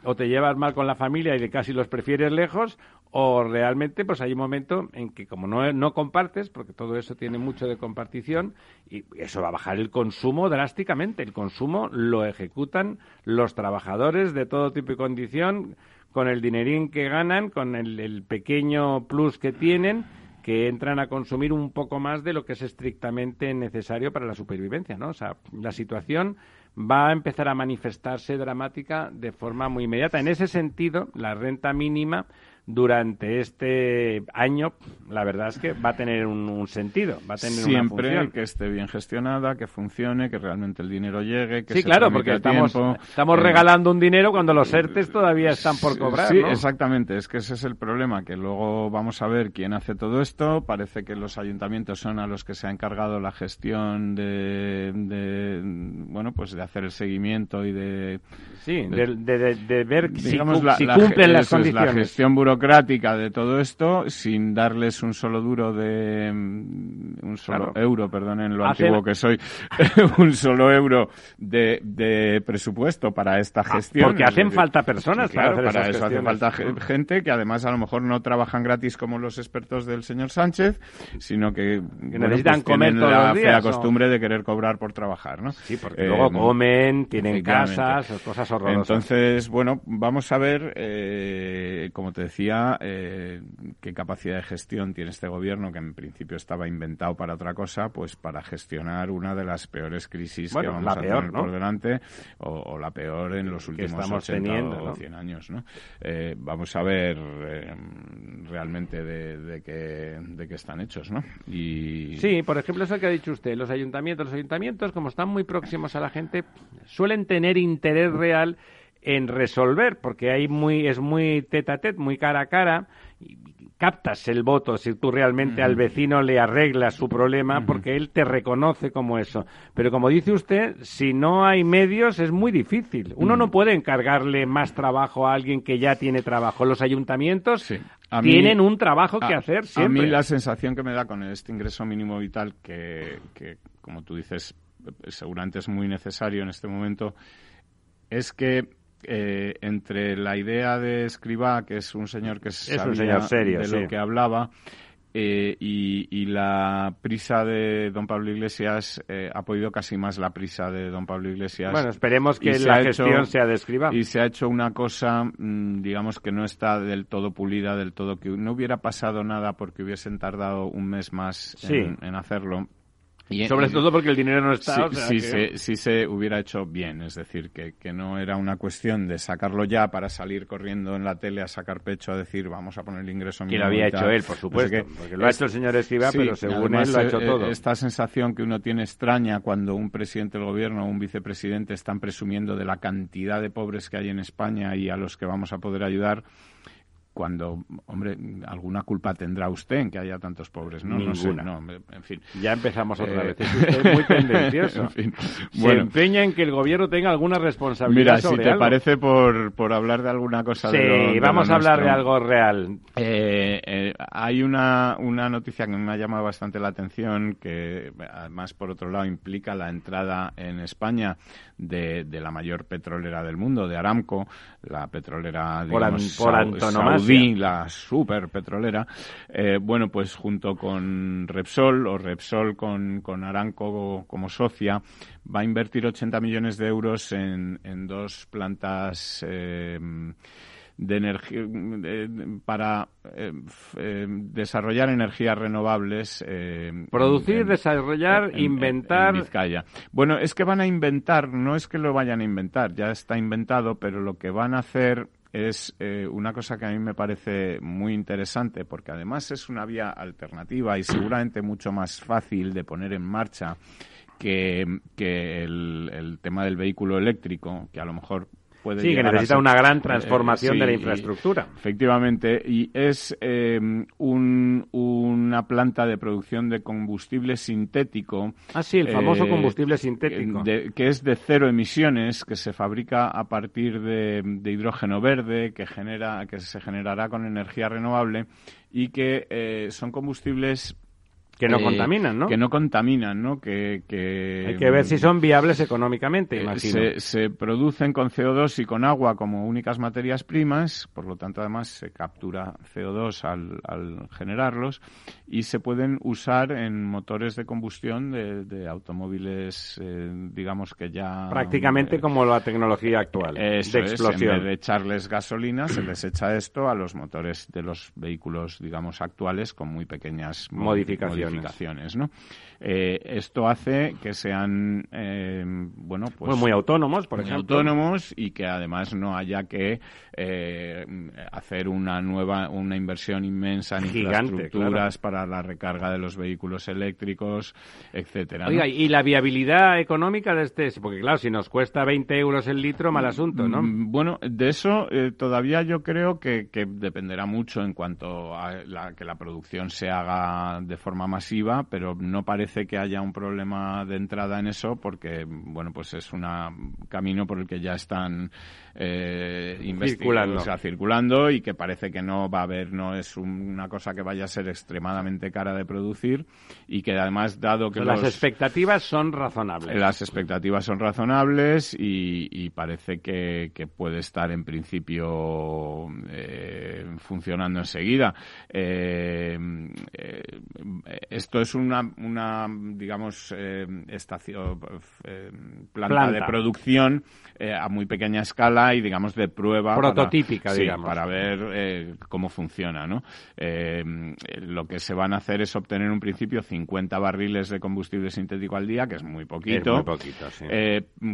o te llevas mal con la familia y casi los prefieres lejos, o realmente pues hay un momento en que como no, no compartes, porque todo eso tiene mucho de compartición, y eso va a bajar el consumo drásticamente. El consumo lo ejecutan los trabajadores de todo tipo y condición, con el dinerín que ganan, con el, pequeño plus que tienen, que entran a consumir un poco más de lo que es estrictamente necesario para la supervivencia, ¿no? O sea, la situación va a empezar a manifestarse dramática de forma muy inmediata. En ese sentido, la renta mínima durante este año, la verdad es que va a tener un, sentido, va a tener Siempre que esté bien gestionada, que funcione, que realmente el dinero llegue, que Sí, claro, porque estamos, estamos eh, regalando un dinero cuando los ERTES todavía están por cobrar, Sí, exactamente, es que ese es el problema, que luego vamos a ver quién hace todo esto, parece que los ayuntamientos son a los que se ha encargado la gestión de, bueno, pues de hacer el seguimiento y de... Sí, de, ver si, cumplen las condiciones. la gestión burocrática de todo esto sin darles un solo duro de mm, un solo euro, perdonen lo antiguo que soy, un solo euro de, de presupuesto para esta ah, gestión. porque hacen falta personas para, eso hace falta gente que además a lo mejor no trabajan gratis como los expertos del señor Sánchez, sino que, necesitan pues comer todos la fea costumbre de querer cobrar por trabajar, ¿no? Sí, porque luego eh, comen, tienen casas, cosas horrorosas. Entonces, bueno, vamos a ver, eh, como te decía eh, qué capacidad de gestión tiene este gobierno, que en principio estaba inventado para otra cosa, pues para gestionar una de las peores crisis que vamos a tener por delante, o, la peor en los últimos estamos 80 o 100 años. ¿no? Eh, vamos a ver eh, realmente de, qué, de qué están hechos. ¿no? Y... Sí, por ejemplo, eso que ha dicho usted, los ayuntamientos, los ayuntamientos, como están muy próximos a la gente, suelen tener interés real en resolver, porque hay muy, es muy tete a tete, muy cara a cara, y captas el voto si tú realmente al vecino le arreglas su problema, porque él te reconoce como eso. Pero como dice usted, si no hay medios es muy difícil. Uno no puede encargarle más trabajo a alguien que ya tiene trabajo. Los ayuntamientos tienen un trabajo que hacer siempre. A mí la sensación que me da con este ingreso mínimo vital, que, que como tú dices, seguramente es muy necesario en este momento, es que eh, entre la idea de Escribá, que es un señor que es un señor serio, de lo que hablaba, eh, y, la prisa de don Pablo Iglesias eh, ha podido casi más la prisa de don Pablo Iglesias. Bueno, esperemos que la gestión sea de Escribá. Y se ha hecho una cosa, mm, digamos, que no está del todo pulida, del todo que no hubiera pasado nada porque hubiesen tardado un mes más en hacerlo sobre todo porque el dinero no está. Sí, se, se hubiera hecho bien, es decir, que, que, no era una cuestión de sacarlo ya para salir corriendo en la tele a sacar pecho a decir vamos a poner el ingreso mínimo. Y lo había hecho él, por supuesto, porque lo ha hecho el señor Escriba, pero según él lo ha hecho eh, todo. Esta sensación que uno tiene extraña cuando un presidente del gobierno o un vicepresidente están presumiendo de la cantidad de pobres que hay en España y a los que vamos a poder ayudar cuando, hombre, alguna culpa tendrá usted en que haya tantos pobres, ¿no? No sé, no, en fin. Ya empezamos otra eh, vez. Es muy tendencioso. en fin. Se empeña en que el gobierno tenga alguna responsabilidad Mira, si te parece por, por hablar de alguna cosa sí, de Sí, vamos a hablar de algo real. Eh, eh, hay una, una noticia que me ha llamado bastante la atención, que además, por otro lado, implica la entrada en España de, de la mayor petrolera del mundo, de Aramco, la petrolera, digamos, por, por la super petrolera, eh, bueno, pues junto con Repsol o Repsol con, con Aranco como socia, va a invertir 80 millones de euros en, en dos plantas eh, de energía para eh, desarrollar energías renovables. Producir, desarrollar, inventar. Vizcaya. Bueno, es que van a inventar, no es que lo vayan a inventar, ya está inventado, pero lo que van a hacer es eh, una cosa que a mí me parece muy interesante porque además es una vía alternativa y seguramente mucho más fácil de poner en marcha que, el, tema del vehículo eléctrico, que a lo mejor sí, que necesita una gran eh, transformación de la infraestructura. efectivamente, y es em, una planta de producción de combustible sintético. Ah, sí, el famoso eh, combustible sintético. que es de cero emisiones, que se fabrica a partir de, hidrógeno verde, que, genera, que se generará con energía renovable y que eh, son combustibles Que no eh, contaminan, ¿no? Que no contaminan, ¿no? Que, que Hay que ver si son viables económicamente, eh, imagino. se, se producen con CO2 y con agua como únicas materias primas, por lo tanto además se captura CO2 al, al generarlos y se pueden usar en motores de combustión de, de automóviles, eh, digamos que ya... Prácticamente eh, como la tecnología actual, eso de es, explosión. en vez de echarles gasolina, se les echa esto a los motores de los vehículos, digamos, actuales con muy pequeñas mo- Modificaciones. ¿No? Eh, esto hace que sean, eh, bueno, pues... Pues muy autónomos, por muy ejemplo. autónomos y que además no haya que eh, hacer una nueva, una inversión inmensa en Gigante, infraestructuras para la recarga de los vehículos eléctricos, etcétera. y la viabilidad económica de este, porque claro, si nos cuesta 20 euros el litro, mal asunto, ¿no? Mm, Bueno, de eso eh, todavía yo creo que, que dependerá mucho en cuanto a la, que la producción se haga de forma masiva, pero no parece que haya un problema de entrada en eso porque, bueno, pues es un camino por el que ya están eh, Circulando. o sea, circulando y que parece que no va a haber, no es un- una cosa que vaya a ser extremadamente cara de producir y que además, dado que Las los- expectativas son razonables. las expectativas son razonables y, y parece que, que puede estar en principio eh, funcionando enseguida. Eh, eh, esto es una, una digamos, eh, estación, eh, planta, Planta. de producción eh, a muy pequeña escala y, digamos, de prueba. para- Prototípica, sí, digamos. Para ver eh, cómo funciona, ¿no? Lo que se van a hacer es obtener en un principio 50 barriles de combustible sintético al día, que es muy poquito. Es muy poquito, sí.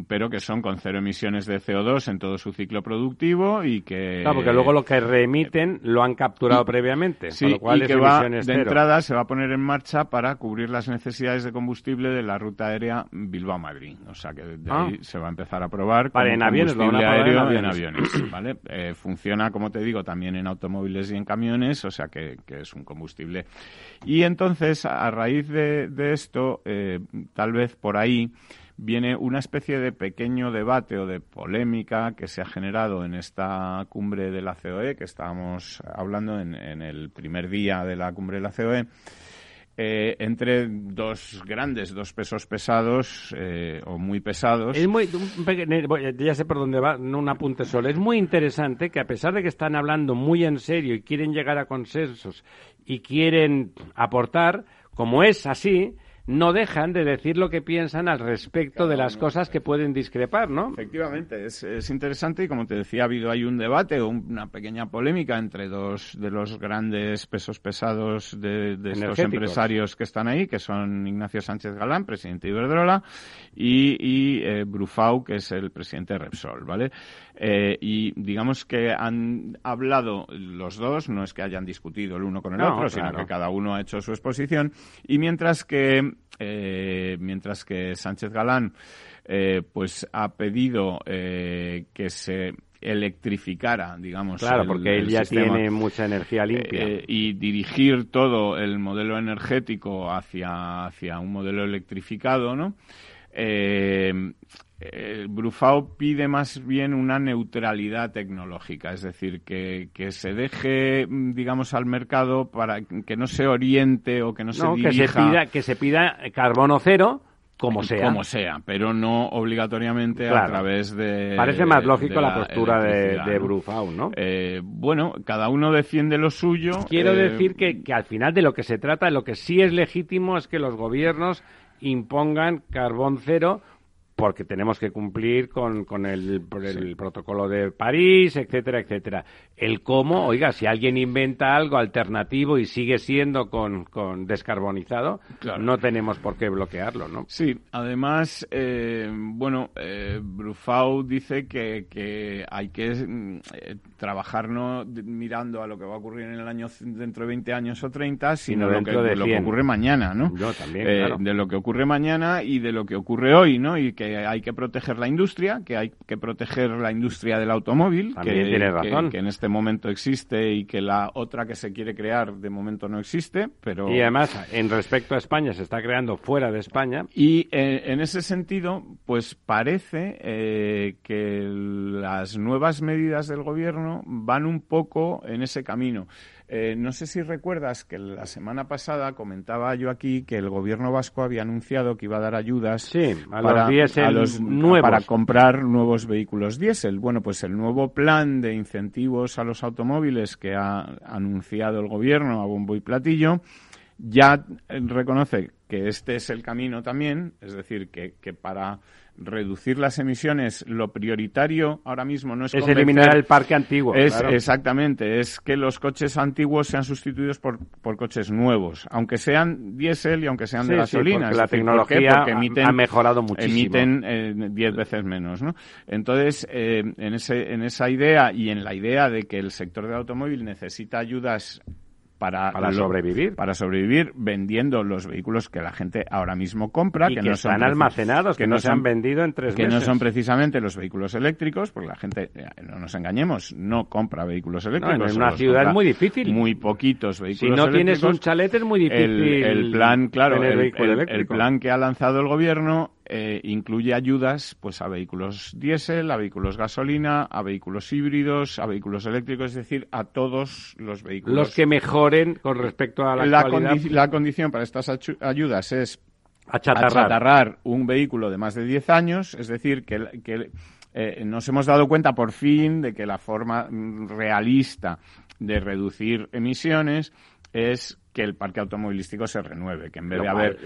pero que son con cero emisiones de CO2 en todo su ciclo productivo y que... Claro, porque luego lo que reemiten lo han capturado previamente, Sí, con lo cual y es que va, emisiones de cero. entrada se va a poner en marcha para cubrir las necesidades de combustible de la ruta aérea Bilbao-Madrid. O sea que de Ah. ahí se va a empezar a probar como en aviones, combustible probar en aéreo en aviones. aviones. ¿vale? Eh, funciona, como te digo, también en automóviles y en camiones, o sea que, que es un combustible. Y entonces, a raíz de, de esto, eh, tal vez por ahí viene una especie de pequeño debate o de polémica que se ha generado en esta cumbre de la COE, que estábamos hablando en, en el primer día de la cumbre de la COE, eh, entre dos grandes, dos pesos pesados eh, o muy pesados. Es muy, voy- ya sé por dónde va, no un apunte solo. Es muy interesante que a pesar de que están hablando muy en serio y quieren llegar a consensos y quieren aportar, como es así, no dejan de decir lo que piensan al respecto de las cosas que pueden discrepar, ¿no? Efectivamente, es, es interesante y como te decía, ha habido ahí un debate o un- una pequeña polémica entre dos de los grandes pesos pesados de, de estos empresarios que están ahí, que son Ignacio Sánchez Galán, presidente de Iberdrola, y, y eh, Brufau, que es el presidente de Repsol, ¿vale? Eh, y digamos que han hablado los dos, no es que hayan discutido el uno con el No, otro, sino que cada uno ha hecho su exposición, y mientras que, eh, mientras que Sánchez Galán eh, pues ha pedido eh, que se electrificara, digamos. Claro, el- porque él ya sistema, tiene mucha energía limpia. eh, y dirigir todo el modelo energético hacia, hacia un modelo electrificado, ¿no? Eh, eh, Brufao pide más bien una neutralidad tecnológica, es decir, que, que se deje, mm, digamos, al mercado para que no se oriente o que no, no, se que se dirija pida, que se pida carbono cero, como sea. como sea, pero no obligatoriamente a través de. Parece más lógico de la, postura de, de. Brufau, ¿no? Eh, bueno, cada uno defiende lo suyo. Quiero eh, decir que, que al final de lo que se trata, lo que sí es legítimo es que los gobiernos impongan carbón cero porque tenemos que cumplir con, con el, el protocolo de París, etcétera, etcétera. El cómo, oiga, si alguien inventa algo alternativo y sigue siendo con, con descarbonizado, Claro. no tenemos por qué bloquearlo, ¿no? Sí, además, eh, bueno, eh, Brufau dice que, que hay que mm, eh, trabajar no mirando a lo que va a ocurrir en el año dentro de 20 años o 30, sino Sino lo que, de lo que 100. ocurre mañana, ¿no? Yo también, Eh, claro. De lo que ocurre mañana y de lo que ocurre hoy, ¿no? Y que hay que proteger la industria, que hay que proteger la industria del automóvil, También que, tienes que- razón. que en este momento existe y que la otra que se quiere crear de momento no existe, pero... Y además, en respecto a España, se está creando fuera de España. Y eh, en ese sentido, pues parece eh, que las nuevas medidas del gobierno van un poco en ese camino. Eh, no sé si recuerdas que la semana pasada comentaba yo aquí que el gobierno vasco había anunciado que iba a dar ayudas a para, los nuevos. para comprar nuevos vehículos diésel. Bueno, pues el nuevo plan de incentivos a los automóviles que ha anunciado el gobierno a bombo y platillo ya reconoce que este es el camino también, es decir, que, que para reducir las emisiones, lo prioritario ahora mismo no es, es eliminar el parque antiguo. Es exactamente, es que los coches antiguos sean sustituidos por, por coches nuevos, aunque sean diésel y aunque sean de gasolina. la tecnología ha mejorado muchísimo. Emiten eh, diez veces menos, ¿no? Entonces, eh, en ese en esa idea y en la idea de que el sector del automóvil necesita ayudas para, sobrevivir. Para sobrevivir vendiendo los vehículos que la gente ahora mismo compra. Y que, no están almacenados, que, no se han vendido en tres Que no son precisamente los vehículos eléctricos, porque la gente, eh, no nos engañemos, no compra vehículos eléctricos. en una ciudad es muy difícil. Muy poquitos vehículos Si no tienes un chalet es muy difícil. El, plan, claro, el plan que ha lanzado el gobierno eh, incluye ayudas pues a vehículos diésel, a vehículos gasolina, a vehículos híbridos, a vehículos eléctricos, es decir, a todos los vehículos. Los que mejoren con respecto a la, la, la condición para estas ayudas es achatarrar. un vehículo de más de 10 años, es decir, que, que eh, nos hemos dado cuenta por fin de que la forma mm, realista de reducir emisiones es que el parque automovilístico se renueve, que en vez de haber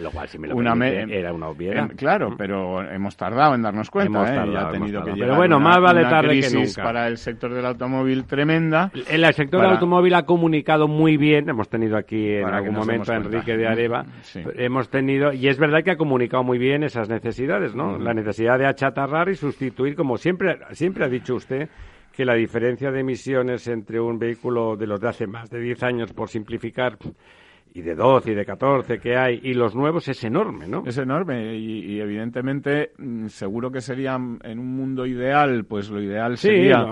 una era una obviedad. claro, pero hemos tardado en darnos cuenta, ¿eh? ha tenido que pero bueno, más vale tarde que nunca. para el sector del automóvil tremenda. El, sector del automóvil ha comunicado muy bien, hemos tenido aquí en algún momento a Enrique de Areva, hemos tenido y es verdad que ha comunicado muy bien esas necesidades, ¿no? La necesidad de achatarrar y sustituir, como siempre siempre ha dicho usted que la diferencia de emisiones entre un vehículo de los de hace más de 10 años, por simplificar, y de 12 y de 14 que hay y los nuevos es enorme, ¿no? Es enorme y, evidentemente mm, seguro que sería en un mundo ideal, pues lo ideal sería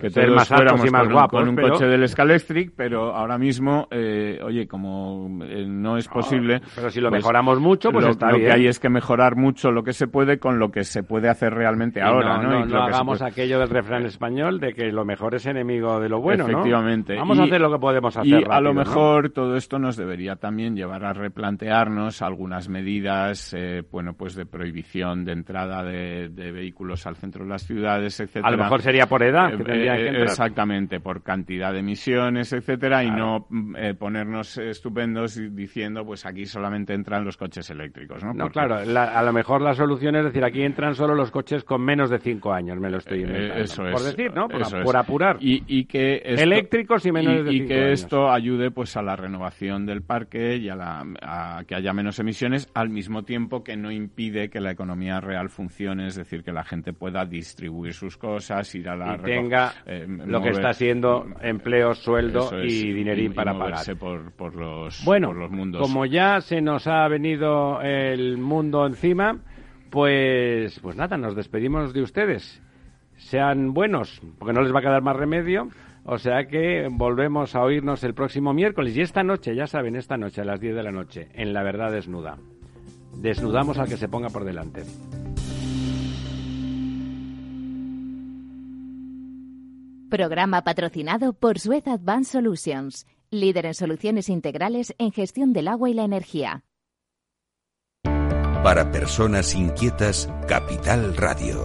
que todos más fuéramos y más con, guapos, con un coche del Scalextric, pero ahora mismo, eh, oye, como eh, no es posible... pero si lo pues mejoramos mucho, pues está bien. Lo que hay es que mejorar mucho lo que se puede con lo que se puede hacer realmente ahora, ¿no? No, hagamos aquello del refrán español de que lo mejor es enemigo de lo bueno, Efectivamente. Vamos a hacer lo que podemos hacer Y a lo mejor todo esto nos debería también llevar a replantearnos algunas medidas, eh, bueno, pues de prohibición de entrada de, vehículos al centro de las ciudades, etcétera. A lo mejor sería por edad que eh, que Exactamente, por cantidad de emisiones, etcétera, y no eh, ponernos estupendos diciendo, pues aquí solamente entran los coches eléctricos, ¿no? No, claro, a lo mejor la solución es decir, aquí entran solo los coches con menos de cinco años, me lo estoy inventando. eso es. Por decir, ¿no? Por, apurar. Y, que eléctricos y menos de y que esto ayude, pues, a la renovación del parque y a, la, que haya menos emisiones, al mismo tiempo que no impide que la economía real funcione, es decir, que la gente pueda distribuir sus cosas, ir a la... Y tenga eh, lo que está siendo empleo, sueldo y dinerín para pagarse Por, por, los, bueno, por los mundos. como ya se nos ha venido el mundo encima, pues, pues nada, nos despedimos de ustedes. Sean buenos, porque no les va a quedar más remedio. O sea que volvemos a oírnos el próximo miércoles. Y esta noche, ya saben, esta noche a las 10 de la noche, en La Verdad Desnuda. Desnudamos al que se ponga por delante. Programa patrocinado por Suez Advanced Solutions, líder en soluciones integrales en gestión del agua y la energía. Para personas inquietas, Capital Radio.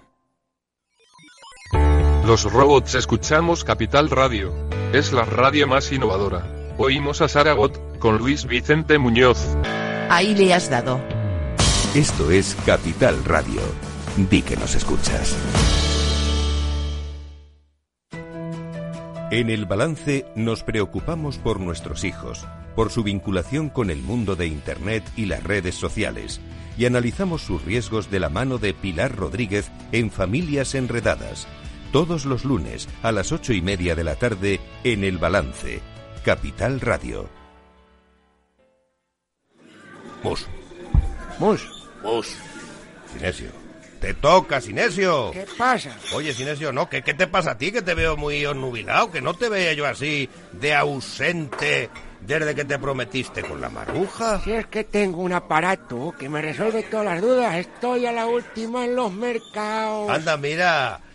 Los robots escuchamos Capital Radio. Es la radio más innovadora. Oímos a Saragot con Luis Vicente Muñoz. Ahí le has dado. Esto es Capital Radio. Di que nos escuchas. En el balance nos preocupamos por nuestros hijos, por su vinculación con el mundo de Internet y las redes sociales, y analizamos sus riesgos de la mano de Pilar Rodríguez en Familias Enredadas, todos los lunes a las ocho y media de la tarde en el balance, Capital Radio. Mus. Mus. Mus. Sinesio. Te toca, Sinesio. ¿Qué pasa? Oye, Sinesio, no, ¿qué, ¿qué te pasa a ti? Que te veo muy onnubilado, que no te veía yo así de ausente desde que te prometiste con la maruja. Si es que tengo un aparato que me resuelve todas las dudas, estoy a la última en los mercados. Anda, mira,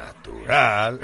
Natural.